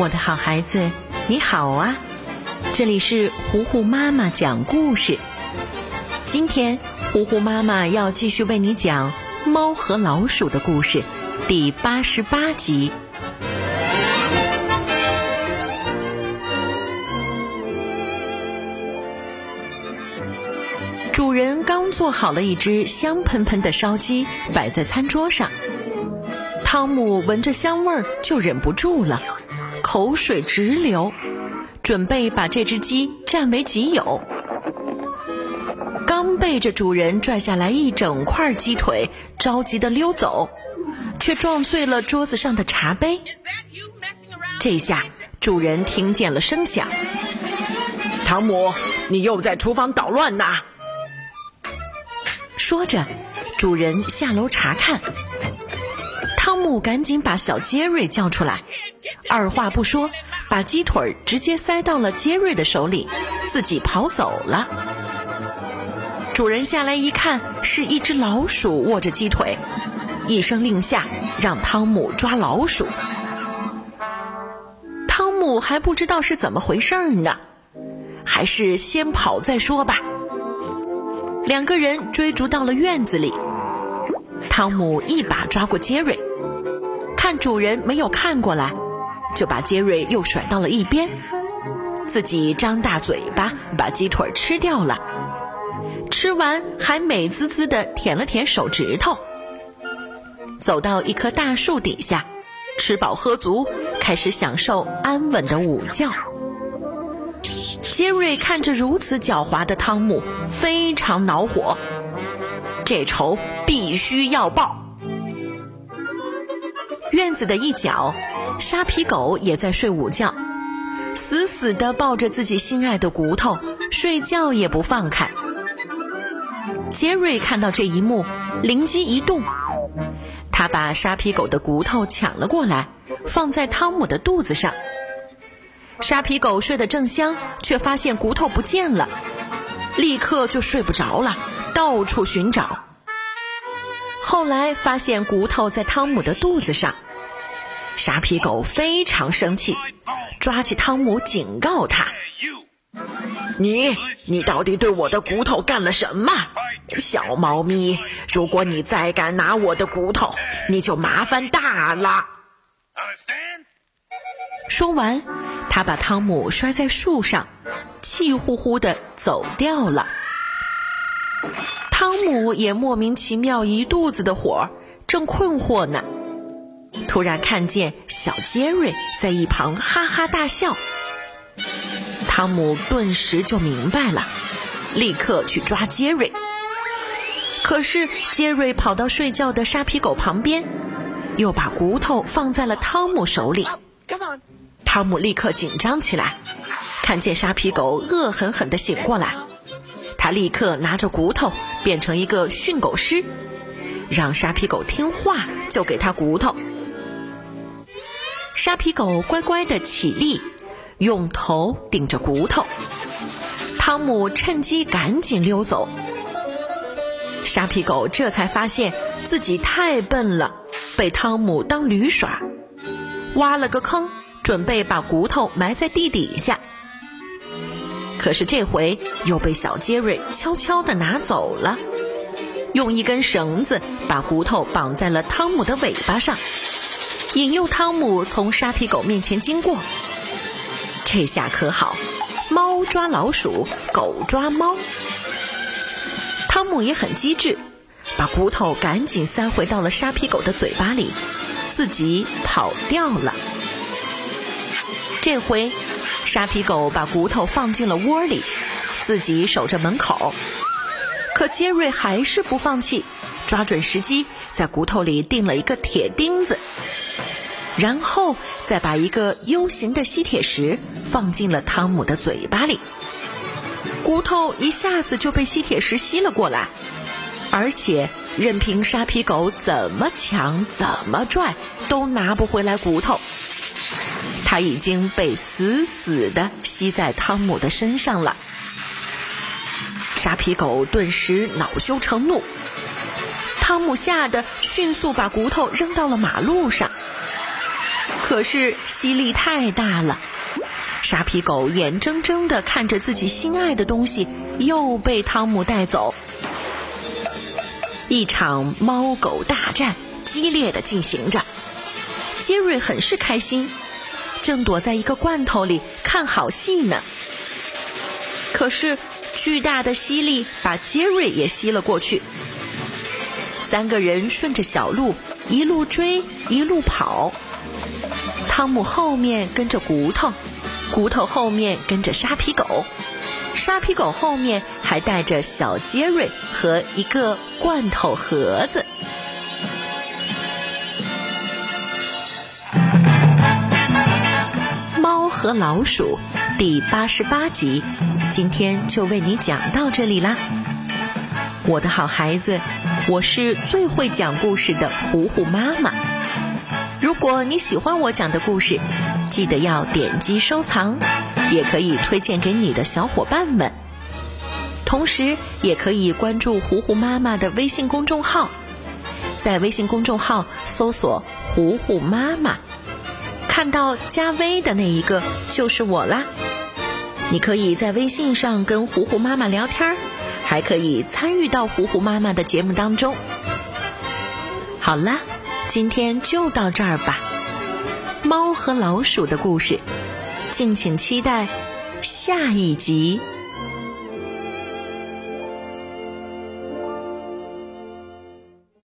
我的好孩子，你好啊！这里是糊糊妈妈讲故事。今天，糊糊妈妈要继续为你讲《猫和老鼠》的故事，第八十八集。主人刚做好了一只香喷喷的烧鸡，摆在餐桌上。汤姆闻着香味儿就忍不住了。口水直流，准备把这只鸡占为己有。刚背着主人拽下来一整块鸡腿，着急的溜走，却撞碎了桌子上的茶杯。这下主人听见了声响，汤姆，你又在厨房捣乱呐。说着，主人下楼查看。汤姆赶紧把小杰瑞叫出来。二话不说，把鸡腿直接塞到了杰瑞的手里，自己跑走了。主人下来一看，是一只老鼠握着鸡腿，一声令下，让汤姆抓老鼠。汤姆还不知道是怎么回事呢，还是先跑再说吧。两个人追逐到了院子里，汤姆一把抓过杰瑞，看主人没有看过来。就把杰瑞又甩到了一边，自己张大嘴巴把鸡腿吃掉了，吃完还美滋滋的舔了舔手指头，走到一棵大树底下，吃饱喝足，开始享受安稳的午觉。杰瑞看着如此狡猾的汤姆，非常恼火，这仇必须要报。院子的一角。沙皮狗也在睡午觉，死死地抱着自己心爱的骨头，睡觉也不放开。杰瑞看到这一幕，灵机一动，他把沙皮狗的骨头抢了过来，放在汤姆的肚子上。沙皮狗睡得正香，却发现骨头不见了，立刻就睡不着了，到处寻找。后来发现骨头在汤姆的肚子上。沙皮狗非常生气，抓起汤姆警告他：“你，你到底对我的骨头干了什么？小猫咪，如果你再敢拿我的骨头，你就麻烦大了。”说完，他把汤姆摔在树上，气呼呼的走掉了。汤姆也莫名其妙一肚子的火，正困惑呢。突然看见小杰瑞在一旁哈哈大笑，汤姆顿时就明白了，立刻去抓杰瑞。可是杰瑞跑到睡觉的沙皮狗旁边，又把骨头放在了汤姆手里。汤姆立刻紧张起来，看见沙皮狗恶狠狠地醒过来，他立刻拿着骨头变成一个训狗师，让沙皮狗听话就给他骨头。沙皮狗乖乖的起立，用头顶着骨头。汤姆趁机赶紧溜走。沙皮狗这才发现自己太笨了，被汤姆当驴耍，挖了个坑，准备把骨头埋在地底下。可是这回又被小杰瑞悄悄地拿走了，用一根绳子把骨头绑在了汤姆的尾巴上。引诱汤姆从沙皮狗面前经过，这下可好，猫抓老鼠，狗抓猫。汤姆也很机智，把骨头赶紧塞回到了沙皮狗的嘴巴里，自己跑掉了。这回，沙皮狗把骨头放进了窝里，自己守着门口。可杰瑞还是不放弃，抓准时机，在骨头里钉了一个铁钉子。然后再把一个 U 型的吸铁石放进了汤姆的嘴巴里，骨头一下子就被吸铁石吸了过来，而且任凭沙皮狗怎么抢、怎么拽，都拿不回来骨头。它已经被死死的吸在汤姆的身上了。沙皮狗顿时恼羞成怒，汤姆吓得迅速把骨头扔到了马路上。可是吸力太大了，沙皮狗眼睁睁地看着自己心爱的东西又被汤姆带走。一场猫狗大战激烈的进行着，杰瑞很是开心，正躲在一个罐头里看好戏呢。可是巨大的吸力把杰瑞也吸了过去。三个人顺着小路一路追一路跑，汤姆后面跟着骨头，骨头后面跟着沙皮狗，沙皮狗后面还带着小杰瑞和一个罐头盒子。猫和老鼠第八十八集，今天就为你讲到这里啦，我的好孩子。我是最会讲故事的糊糊妈妈。如果你喜欢我讲的故事，记得要点击收藏，也可以推荐给你的小伙伴们。同时，也可以关注虎虎妈妈的微信公众号，在微信公众号搜索“虎虎妈妈”，看到加微的那一个就是我啦。你可以在微信上跟虎虎妈妈聊天。还可以参与到虎虎妈妈的节目当中。好啦，今天就到这儿吧。猫和老鼠的故事，敬请期待下一集。